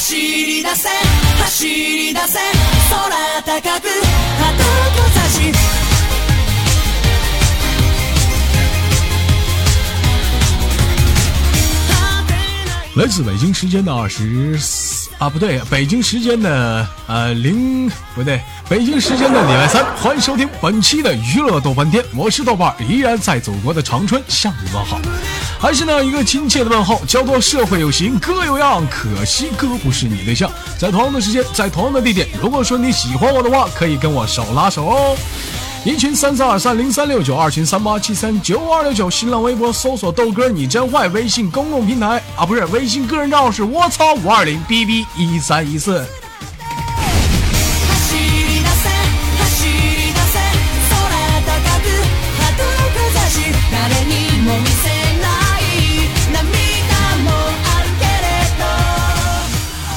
走り出せ走り出せ空高く旗を差し来自北京时间的二十四啊，不对，北京时间的呃零不对，北京时间的礼拜三，欢迎收听本期的娱乐豆瓣天，我是豆瓣儿，依然在祖国的长春向你问好， 还是那一个亲切的问候，叫做社会有型哥有样，可惜哥不是你对象。在同样的时间，在同样的地点，如果说你喜欢我的话，可以跟我手拉手哦。一群三四二三零三六九，二群三八七三九五二六九，新浪微博搜索豆哥你真坏，微信公众平台啊不是微信个人账号是我操五二零 bb 一三一四。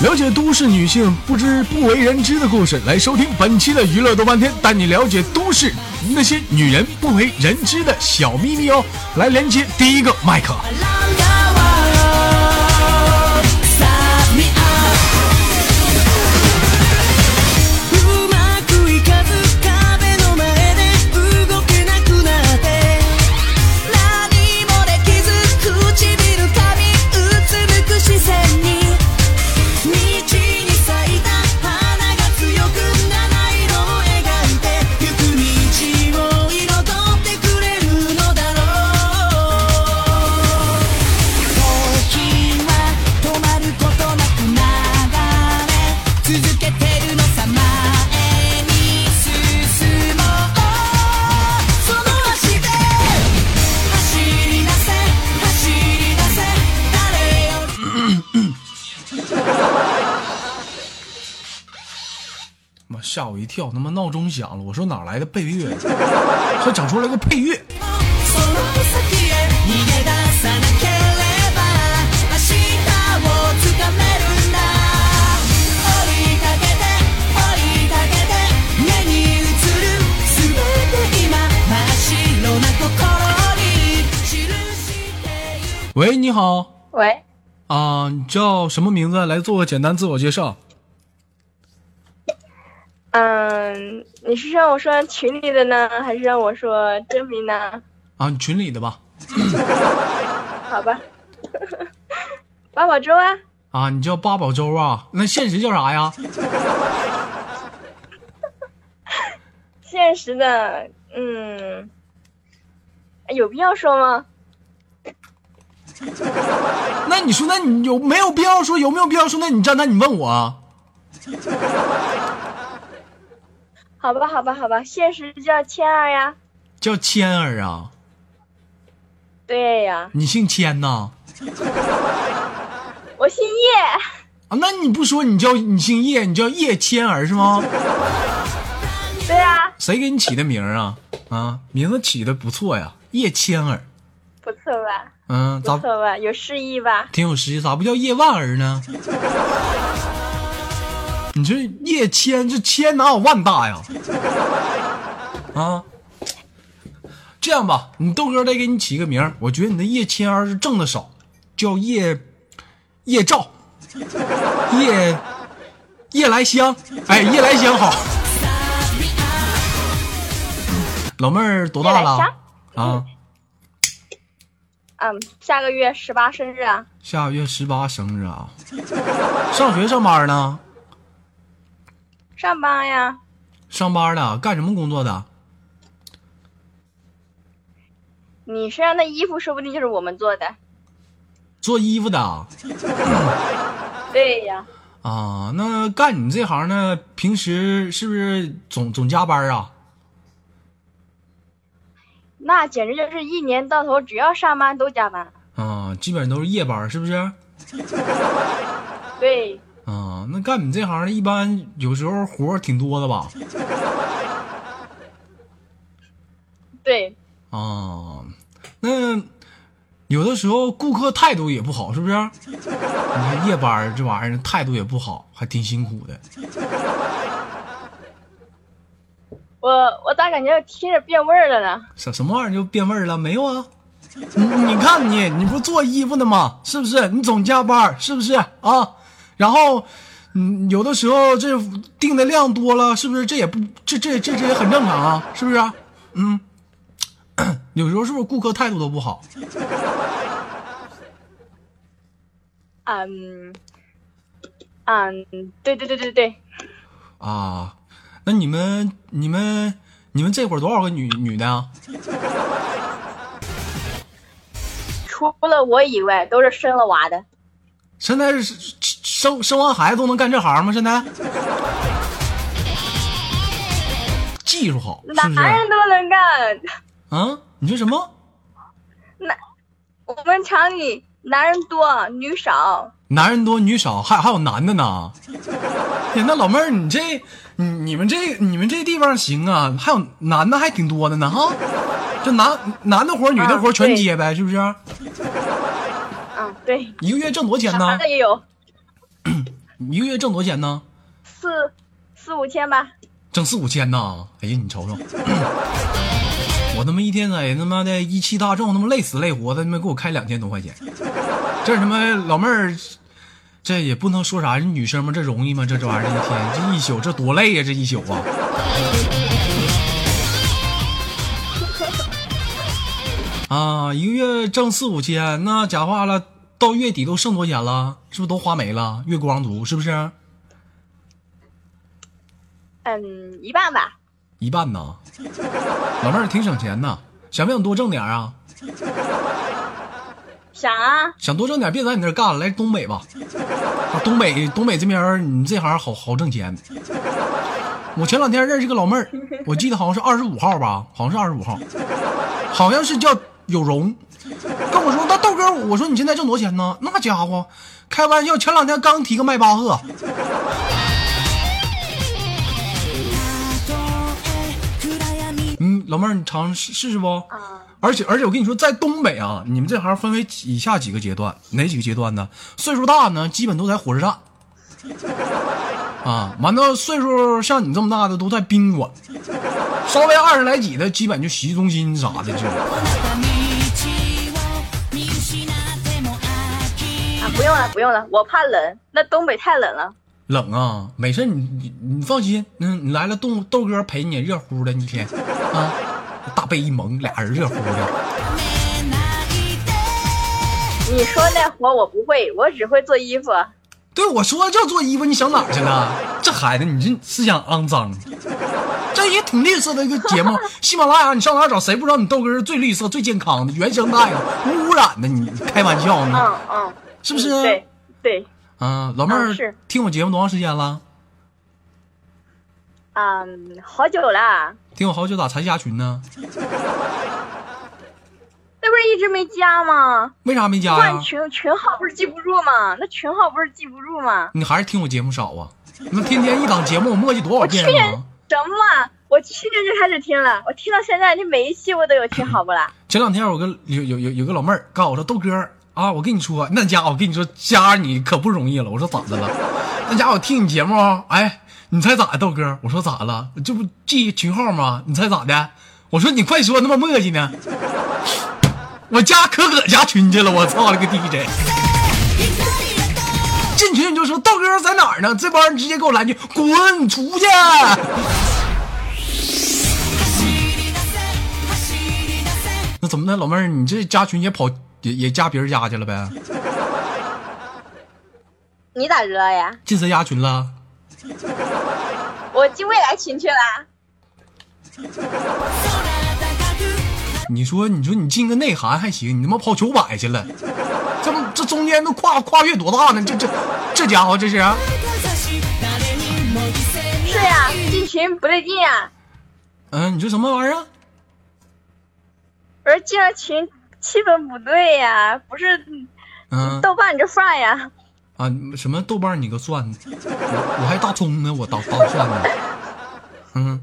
了解都市女性不知不为人知的故事，来收听本期的娱乐多半天，带你了解都市那些女人不为人知的小秘密哦。来连接第一个麦克。吓我一跳，他妈闹钟响了，我说哪来的配乐？还整出来个配乐。その先へ逃げ出さなければ明日をつかめるんだ追いかけて追いかけて目に映る全て今真っ白な心に記してゆく喂，你好喂，啊，你叫什么名字？来做个简单自我介绍。 嗯，你是让我说群里的呢，还是让我说真名呢？啊，你群里的吧？好吧，八宝粥啊，啊，你叫八宝粥啊？那现实叫啥呀？现实的，嗯，有必要说吗？那你说，那你有没有必要说？有没有必要说？那你站那你问我啊？好吧，好吧，好吧，现实叫千儿呀。叫千儿啊？对呀，你姓千呐？我姓叶。啊，那你不说你叫你姓叶，你叫叶千儿是吗？对呀，谁给你起的名儿啊？啊，名字起的不错呀，叶千儿。不错吧？嗯，咋不错吧？有诗意吧？挺有诗意？咋不叫叶万儿呢？你这叶谦，这谦哪有万大呀？啊，这样吧，你豆哥再给你起个名儿，我觉得你的叶谦儿是挣的少，叫叶叶照，叶叶来香，哎，叶来香好。老妹儿多大了？啊，嗯，下个月十八生日啊。下个月十八生日啊？上学上班呢？上班呀，上班呢？干什么工作的？你身上的衣服说不定就是我们做的。做衣服的啊？对呀，啊，那干你这行呢，平时是不是总总加班啊？那简直就是一年到头只要上班都加班。啊，基本都是夜班，是不是？对，啊，那干你这行的，一般有时候活儿挺多的吧？对，啊，那有的时候顾客态度也不好，是不是？你看夜班这玩意儿态度也不好，还挺辛苦的。我我咋感觉听着变味儿了呢？什什么玩意儿就变味儿了？没有啊？你你看你，你不做衣服的吗？是不是？你总加班，是不是啊？然后，嗯，有的时候这订的量多了，是不是？这也不，这这这这也很正常啊，是不是？嗯，有时候是不是顾客态度都不好？嗯，嗯，对对对对对，啊，那你们你们你们这会儿多少个女女的啊？除了我以外都是生了娃的。现在是生生完孩子都能干这行吗？现在技术好，是不是？男人都能干，啊，你说什么？我们厂里男人多女少。男人多女少，还还有男的呢。呀，那老妹儿，你这你你们这你们这地方行啊？还有男的还挺多的呢哈。这男男的活女的活全接呗，是不是？嗯，对，一个月挣多少钱呢也有 一个月挣多少钱呢？四四五千吧。挣四五千呢！哎呀，你瞅瞅，我他妈一天在他妈的一汽大众他妈累死累活的，他妈给我开两千多块钱，这他妈老妹儿，这也不能说啥，人女生嘛，这容易吗？这这玩意儿一天这一宿这多累呀、这一宿啊！啊，一个月挣四五千，那假话了，到月底都剩多少钱了？是不是都花没了？月光族是不是？嗯，一半吧。一半呢，老妹儿挺省钱呐，想不想多挣点啊？想啊，想多挣点，别在你那儿干了，来东北吧。啊东北东北这边儿你这行好好挣钱。我前两天认识个老妹儿，我记得好像是二十五号吧，好像是二十五号，好像是叫有容，跟我说那豆哥，我说你现在挣多少钱呢？那家伙，开玩笑，前两天刚提个迈巴赫，嗯，老妹儿你尝试试试不？啊，而且而且我跟你说，在东北啊，你们这行分为以下几个阶段，哪几个阶段呢？岁数大呢，基本都在火车站，啊，完了岁数像你这么大的都在宾馆，稍微二十来几的，基本就洗浴中心啥的就。不用了，不用了，我怕冷，那东北太冷了。冷啊，没事，你你你放心，嗯，你来了，豆豆哥陪你热乎的一天啊，大被一蒙，俩人热乎的。你说那活我不会，我只会做衣服。对，我说叫做衣服，你想哪去了？这孩子，你这思想肮脏。这也挺绿色的一个节目，喜马拉雅，你上哪找？谁不知道你豆哥是最绿色、最健康的、原生态的、无污染的？你开玩笑呢？嗯嗯，是不是？对对，嗯，老妹儿、嗯听我节目多长时间了？嗯，好久了，听我好久咋才加群呢？那不是一直没加吗？为啥没加呀换？群群号不是记不住吗？那群号不是记不住吗？你还是听我节目少啊？那天天一档节目，我磨叽多少遍去年啊？什么啊？我去年就开始听了，我听到现在，你每一期我都有听，好不啦？前两天我跟有有有有个老妹儿告诉我说豆哥啊，我跟你说，那家伙我跟你说加你可不容易了。我说咋的了？那家伙听你节目，哎，你猜咋的，豆哥？我说咋了？这不记群号吗？你猜咋的？我说你快说，那么磨叽呢？我加可可加群去了，我操了个 DJ！进群你就说豆哥在哪儿呢？这帮人直接给我来句滚出去！那怎么的，老妹儿，你这加群也跑也也加别人家去了呗？你咋知道呀？进谁家群了？我进未来群去了。你说，你说你进个内涵还行，你他妈跑九百去了，这不这中间都跨跨越多大呢？这这这家伙这是？啊是呀，进群不对劲啊。嗯，你说什么玩意儿？我说进了群气氛不对呀，不是嗯豆瓣你这饭呀。啊，什么豆瓣你个蒜，我我还大葱呢，我当当蒜呢。嗯，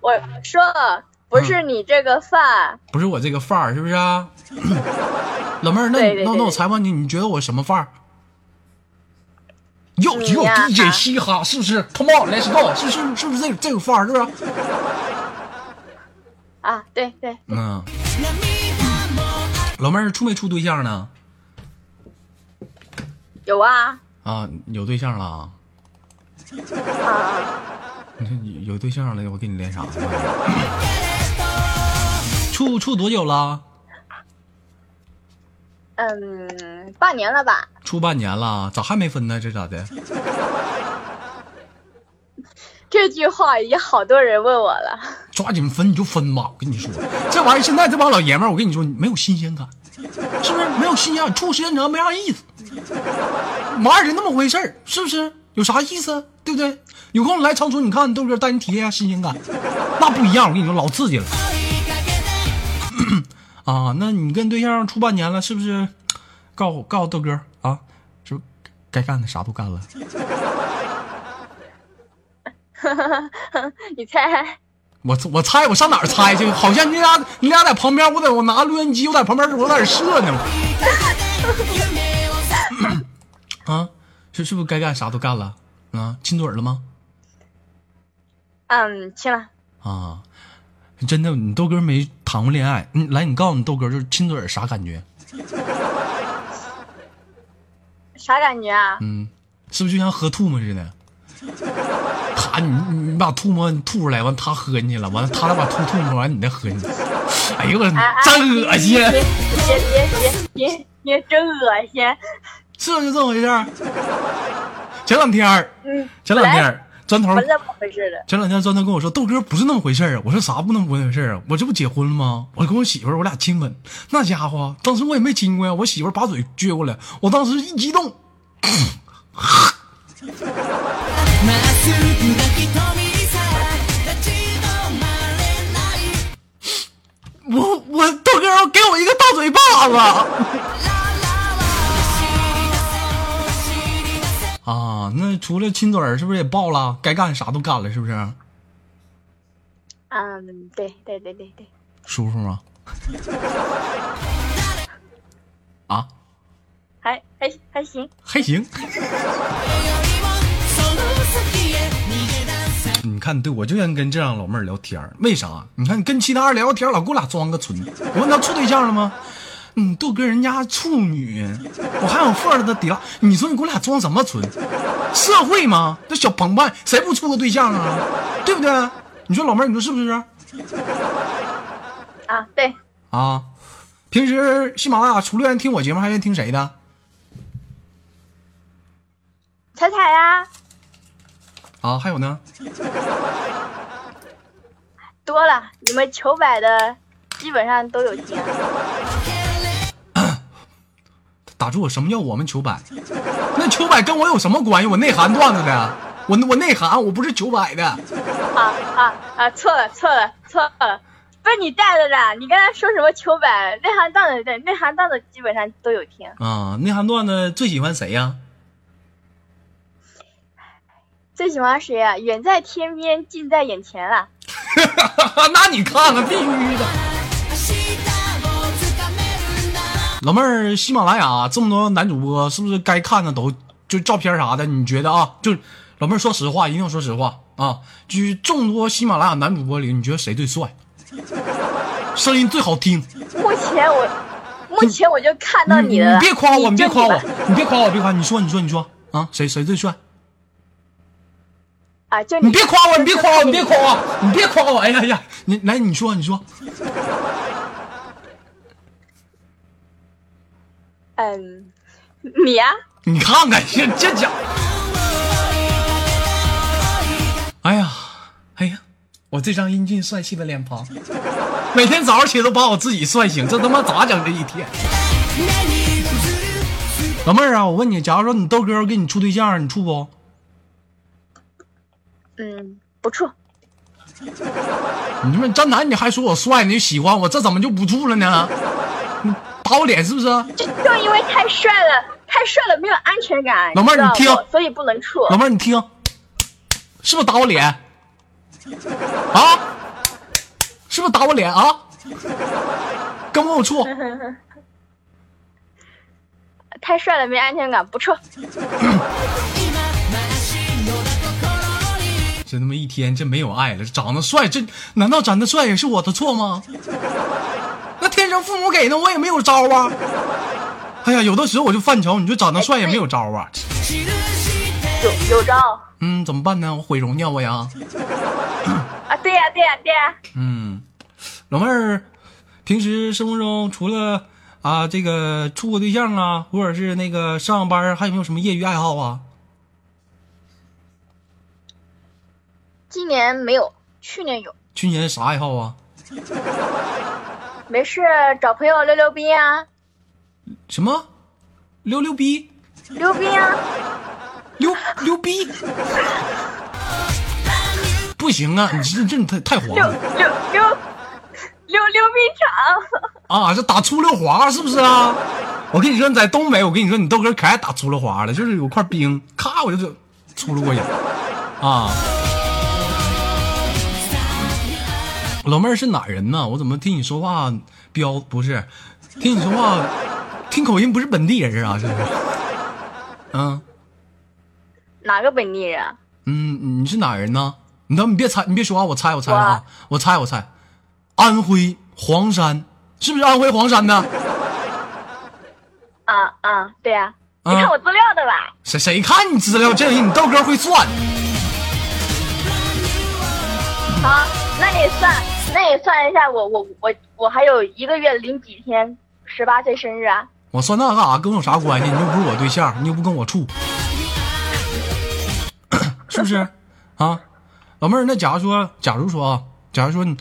我说不是你这个饭，不是我这个范儿，是不是啊？老妹儿，那对对对那那我采访你，你觉得我什么范儿？有有 DJ 嘻哈，是不是？Come on，Let's go，是是是不是这个这个范儿？是不是？啊，对对，嗯，老妹儿处没处对象呢？有啊，啊，有对象了啊？啊，你有对象了，我给你连啥？处处多久了？嗯，半年了吧？处半年了，咋还没分呢？这咋的？这句话已经好多人问我了。抓紧分你就分吧，我跟你说，这玩意儿现在这帮老爷们儿，我跟你说没有新鲜感，是不是？没有新鲜感，处时间长没啥意思。玩儿就那么回事儿，是不是？有啥意思？对不对？有空来长春，你看豆哥带你体验一下新鲜感，那不一样。我跟你说，老刺激了。啊，那你跟对象处半年了，是不是？告诉告诉豆哥啊，是不是该干的啥都干了？哈哈哈你猜？我我猜我上哪儿猜去？好像你俩你俩在旁边，我在我拿录音机，我在旁边我在这射呢。啊，是是不是该干啥都干了？啊，亲嘴了吗？嗯，亲了。啊，真的，你豆哥没谈过恋爱。你来，你告诉你豆哥，就是亲嘴啥感觉？啥感觉啊？嗯，是不是就像喝吐沫似的？他你你你把吐沫吐出来，完他喝进去了，完了他再把吐吐沫完你再喝进去。哎呦我真恶心！别别别别别别，真恶心！这就这么回事儿。前两天儿，嗯，前两天儿砖头不是这么回事的。前两天砖头跟我说，豆哥不是那么回事儿啊。我说啥不那么回事儿啊？我这不结婚了吗？我跟我媳妇儿我俩亲吻，那家伙当时我也没亲过呀。我媳妇儿把嘴撅过来，我当时一激动，我我豆哥给我一个大嘴巴子。啊，那除了亲嘴儿，是不是也抱了？该干啥都干了，是不是？嗯，对对对对对，舒服吗？啊，还还还行。还行。その先へ逃げ出さ你看，对我就愿意跟这样老妹儿聊天儿为啥？你看，你跟其他人聊天，老给我俩装个纯。我问他处对象了吗？嗯，豆哥人家处女，我还有富儿的底了。你说你给我俩装什么纯？社会吗？这小朋友谁不处个对象啊？对不对？你说老妹儿，你说是不是？啊，对，啊，平时喜马拉雅除了愿意听我节目，还愿意听谁的？ 彩彩呀，啊，还有呢？多了，你们球百的基本上都有听。打住！什么叫我们球百？那球百跟我有什么关系？我内涵段子的，我我内涵，我不是球百的。啊啊啊！错了错了错了，不是你带的啦！你刚才说什么球百内涵段子？对，内涵段子基本上都有听。啊，内涵段子最喜欢谁呀、最喜欢谁啊？远在天边，近在眼前啊！那你看看，必须的。明日をつかめるんだ老妹儿，喜马拉雅这么多男主播，是不是该看的都就照片啥的？你觉得啊？就老妹儿说实话，一定要说实话啊！就是众多喜马拉雅男主播里，你觉得谁最帅？声音最好听？目前我，目前我就看到你的了。别夸我，你别夸我就你吧，你别夸我，别夸你说，你说，你说啊，谁谁最帅？ 啊！就你别夸我，你别夸我，你别夸我，你别夸我！哎呀呀，你来，你说，你说，嗯，你呀、你看看这这家伙，哎呀，哎呀，我这张英俊帅气的脸庞，每天早上起来都把我自己帅醒，这他妈咋整这一天？老妹儿啊，我问你，假如说你豆哥给你处对象，你处不？嗯，不错。你们渣男，你还说我帅，你就喜欢我，这怎么就不处了呢？你打我脸是不是？就就因为太帅了，太帅了没有安全感。老妹儿你听所以不能处。老妹儿，你听，是不是打我脸？啊？是不是打我脸啊？跟不跟我处？太帅了没安全感，不处。这他妈一天这没有爱了，长得帅，这难道长得帅也是我的错吗？那天生父母给的，我也没有招啊。哎呀，有的时候我就犯愁，你说长得帅也没有招啊。有有招嗯，怎么办呢？我毁容呢我呀。啊？对呀、对呀、对呀、嗯，老妹儿，平时生活中除了啊这个处过对象啊，或者是那个上班，还有没有什么业余爱好啊？今年没有，去年有。去年啥爱好啊？没事，找朋友溜溜冰啊，什么？溜溜冰？溜冰啊。溜溜冰？不行啊！你这这太太黄溜了溜溜溜溜冰场，啊！这打出溜滑是不是啊？我跟你说，你在东北，我跟你说，你豆哥可爱打出溜滑了，就是有块冰，咔我就就出溜过去啊。老妹儿是哪人呢？我怎么听你说话标不是？听你说话听口音不是本地人啊？这是？嗯哪个本地人？嗯，你是哪人呢？你等你别猜，你别说话，我猜我猜啊，我猜我猜，安徽黄山是不是安徽黄山的？啊啊，对呀、啊你看我资料的吧？谁谁看你资料？这人你豆哥会算。好，那你算，那你算一下，我我我我还有一个月零几天，十八岁生日啊？我算那干啥？跟我有啥关系？你又不是我对象，你又不跟我处，是不是？啊，老妹儿，那假如说，假如说啊，假如说你，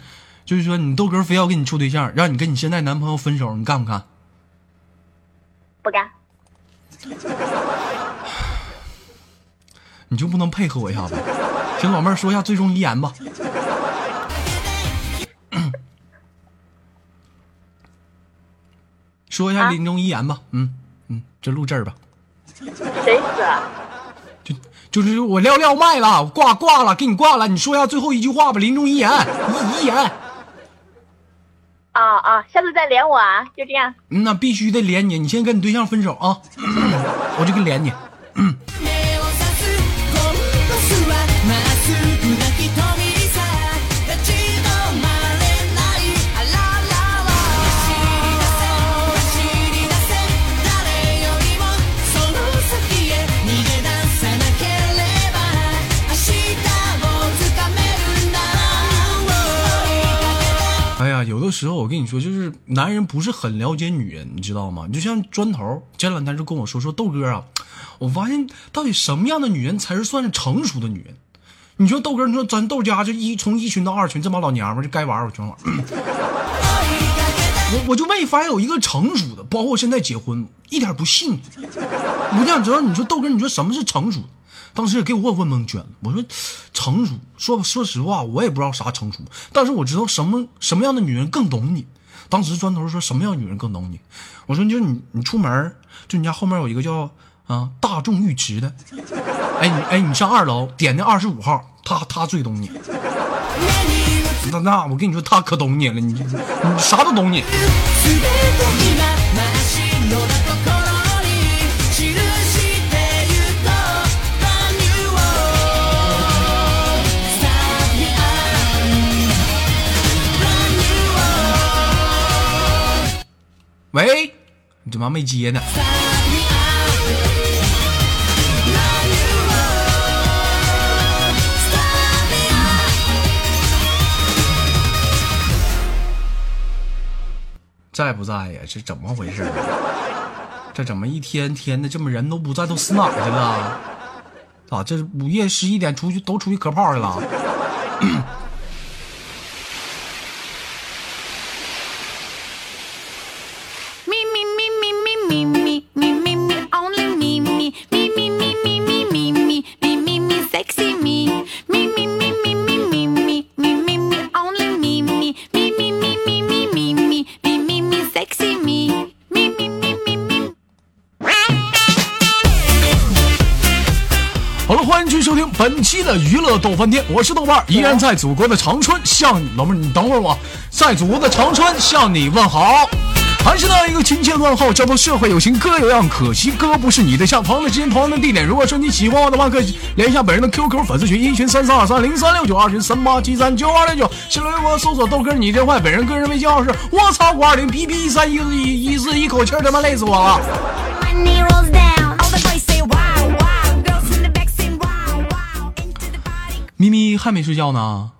就是说你豆哥非要跟你处对象，让你跟你现在男朋友分手，你干不干？不干。你就不能配合我一下子？行，老妹儿说一下最终遗言吧。说一下啊临终遗言吧。嗯嗯，就录这儿吧。谁死了？就就是我撂撂麦了，我挂挂了，给你挂了。你说一下最后一句话吧，临终遗言，遗遗言。啊啊，下次再连我啊，就这样。嗯那必须得连你，你先跟你对象分手啊，我就给连你。时候我跟你说，就是男人不是很了解女人，你知道吗？你就像砖头前两天就跟我说说豆哥啊，我发现到底什么样的女人才是算是成熟的女人？你说豆哥，你说咱豆家就一从一群到二群，这帮老娘们就该玩儿我全玩儿。我我就没发现有一个成熟的，包括我现在结婚，一点不信。我就想知道，你说豆哥，你说什么是成熟的？当时也给我问蒙圈了。我说成熟，说说实话，我也不知道啥成熟，但是我知道什么什么样的女人更懂你。当时砖头说什么样的女人更懂你？我说就你你出门就你家后面有一个叫啊大众浴池的，哎你哎你上二楼点那二十五号，他他最懂你。那那我跟你说，他可懂你了，你你啥都懂你。喂，你怎么没接呢？在不在呀？这怎么回事？这怎么一天天的这么人都不在，都死哪去了？啊，这午夜十一点出去都出去磕炮去了？期的娱乐逗翻天，我是豆瓣，依然在祖国的长春向你老妹儿，你等会儿我，在祖国的长春向你问好。还是那一个亲切问候，叫做社会有情哥有样，可惜哥不是你对象。朋友的时间，朋友的地点。如果说你喜欢我的话，可以连一下本人的 QQ 粉丝群，一群三三二三零三六九，二群三八七三九二六九。新浪微博搜索豆哥你真坏，本人个人微信号是我操五二零 B B 一三一四一一四，一口气儿他妈累死我了。咪咪还没睡觉呢，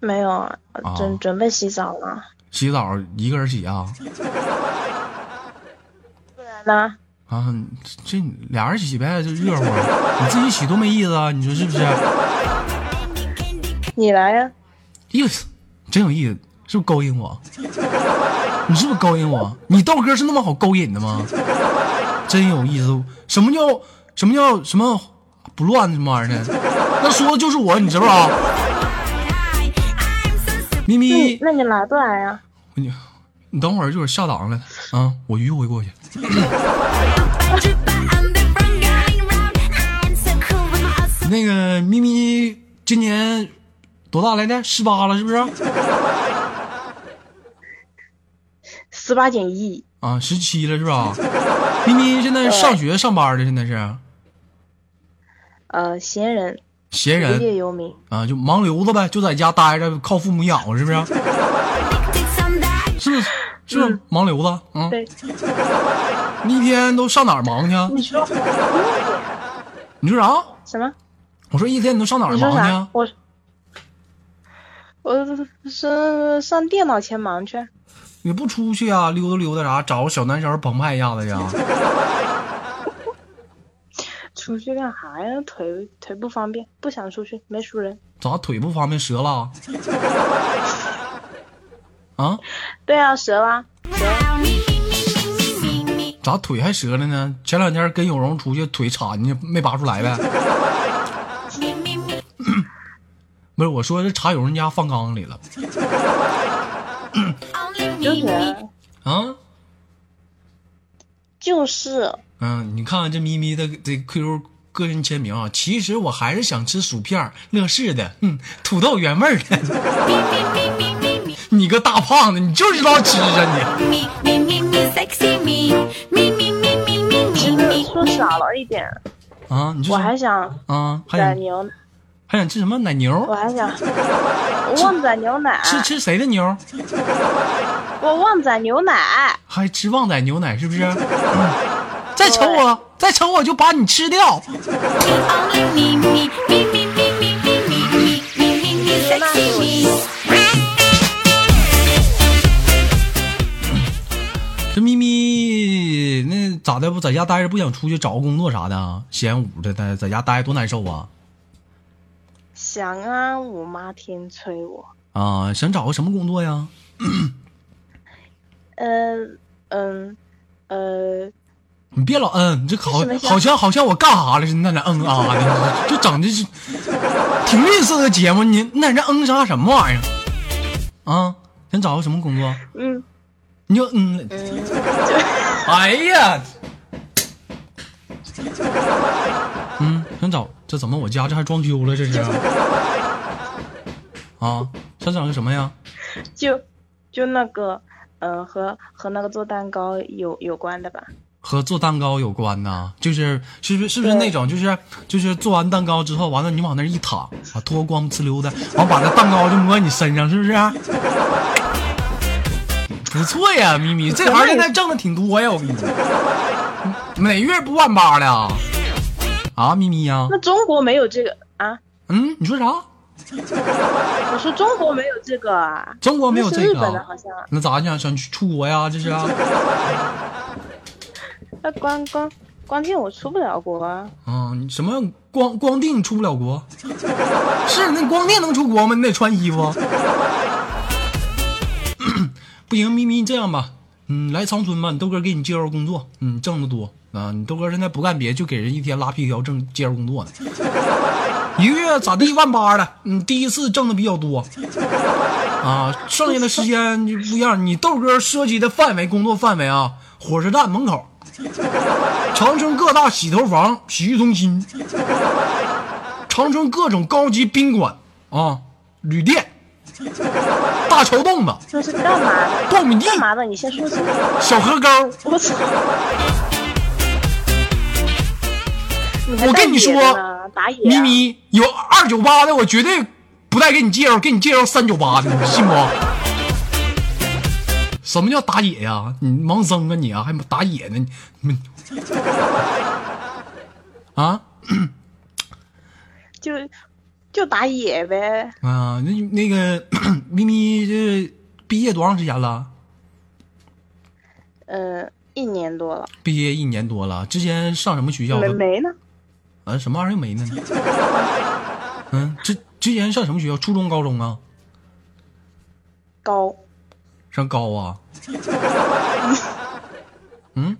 没有啊，哦准准备洗澡了。洗澡一个人洗啊？不然呢？啊，这俩人洗呗，就热乎。你自己洗多没意思啊，你说是不是？你来呀、意思真有意思，是不是勾引我？你是不是勾引我？你豆哥是那么好勾引的吗？真有意思。什么叫什么叫什么不乱什么玩意儿呢？那说的就是我，你知不知道.咪咪，那你来不来呀、你你等会儿一会儿下档了啊，我迂回过去。那个咪咪今年多大来着？十八了是不是？十八减一，啊，十七了是吧？咪咪现在上学上班的，现在是呃，闲人，闲无业人游民。啊，就盲流子呗，就在家待着，靠父母养活，是不是.是不是？是不是盲流子？嗯，对，你一天都上哪儿忙去啊？你说你说啥？什么？我说一天你都上哪儿忙去啊？？我我是上电脑前忙去。你不出去啊？溜达溜达啥？找个小男生澎湃一下子去啊？出去干啥呀？腿腿不方便，不想出去，没熟人。咋腿不方便折了？啊？对啊，折啦。Me, me, me, me, me, me, me. 咋腿还折了呢？前两天跟有容出去腿插进去没拔出来呗. 不是，我说是插有人家放缸里了就.是啊？就是，嗯，你看看这咪咪的这 QQ 个人签名啊，其实我还是想吃薯片儿乐事的，嗯，土豆原味儿的。你个大胖子，你就知道吃啊你少了一点，啊，你就我还想啊，还想宰牛，还想吃什么奶牛我？还想旺仔牛奶，吃吃谁的牛？我旺仔牛奶。还吃旺仔牛奶是不是？嗯再瞅我，再瞅我，就把你吃掉。这咪咪那咋的？不在家待着，不想出去找个工作啥的，闲捂着在在家待多难受啊！想啊，我妈天天催我啊！想找个什么工作呀？嗯嗯呃。你别老嗯，你这好好像好像我干啥了似的，那俩嗯啊的，就整的是挺吝啬的节目，你那这嗯啥什么玩意儿啊？想找个什么工作？嗯你就嗯，哎呀，嗯，想找这怎么我家这还装修了这是？啊，想找个什么呀？就就那个，嗯、和和那个做蛋糕有有关的吧？和做蛋糕有关呢，就是是不是是不是那种就是就是做完蛋糕之后，完了你往那一躺啊，脱光呲溜的，完把那蛋糕就抹你身上，是不是？不错呀，咪咪，这行现在挣的挺多呀，我跟你说，每月不万八的啊啊，咪咪呀，那中国没有这个啊？嗯，你说啥？我说中国没有这个啊？中国没有这个啊？本的好像。那咋想想去出国呀？这是啊？那光光关键我出不了国啊。啊，你什么光光腚出不了国？是那光腚能出国吗？你得穿衣服。不行，咪咪，你这样吧，嗯，来长春吧，你豆哥给你介绍工作，嗯，挣得多啊。你豆哥现在不干别的，就给人一天拉皮条挣介绍工作呢，一个月咋地万八的，嗯，第一次挣的比较多。啊，剩下的时间就不一样。你豆哥涉及的范围，工作范围啊，火车站门口，长春各大洗头房、洗浴中心，长春各种高级宾馆啊、旅店，大桥洞子、这是干嘛的？苞米地、干嘛的？你先说清楚。小河沟。我操！我跟你说咪咪有二九八的，我绝对不带给你介绍，给你介绍三九八的，你信不？什么叫打野呀、你盲僧啊你啊，还打野呢？啊就就打野呗。啊，那那个 咪咪这毕业多长时间了？呃，一年多了，毕业一年多了，之前上什么学校？没没呢。啊，什么玩意儿没呢？嗯，之之前上什么学校？初中、高中啊？高上高啊？嗯，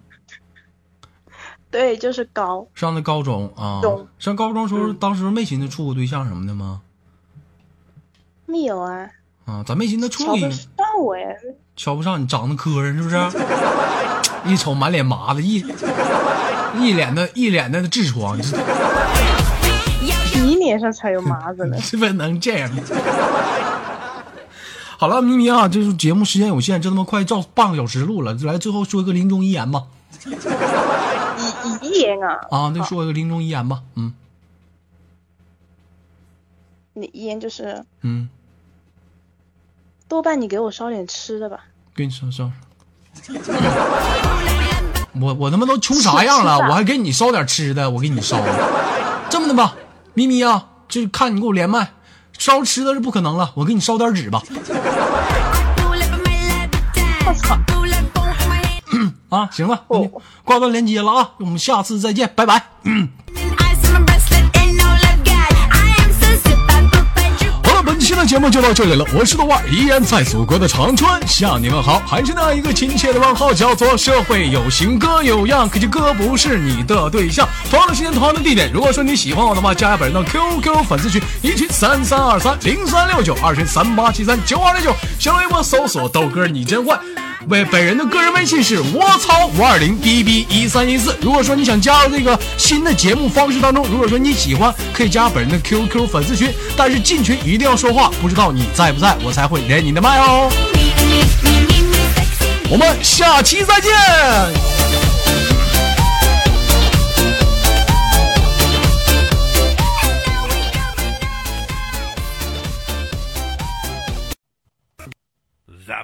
对，就是高。上的高中啊中。上高中时候，当时没寻思处过对象什么的吗？没有啊，啊，咋没寻思处一个？瞧不上我呀。瞧不上你，长得磕碜是不是？一瞅满脸麻子，一一脸的一脸的痔疮，你你脸上才有麻子呢。是不是能这样？好了，咪咪啊，这是节目时间有限，这他妈快照半个小时录了，来最后说一个临终遗言吧。遗遗言啊。啊，那说一个临终遗言吧。嗯你遗言就是嗯，多半你给我烧点吃的吧。给你烧烧。我我他妈都穷啥样了，我还给你烧点吃的，我给你烧。这么的吧，咪咪啊，就看你给我连麦，烧吃的是不可能了，我给你烧点纸吧。我操！啊，行了，挂断连接了啊，我们下次再见，拜拜。好那么就到这里了，我是豆瓣，依然在祖国的长春向你们好，还是那一个亲切的问号，叫做社会有型哥有样，可惜哥不是你的对象。同样的时间，同样的地点，如果说你喜欢我的话，加下本人的 QQ 粉丝群，一群三三二三零三六九，二群三八七三九二六九，新浪微博搜索豆哥你真坏。为本人的个人微信是我操五二零 bb 一三一四。如果说你想加入这个新的节目方式当中，如果说你喜欢，可以加本人的 QQ 粉丝群，但是进群一定要说话，不知道你在不在，我才会连你的麦哦。我们下期再见。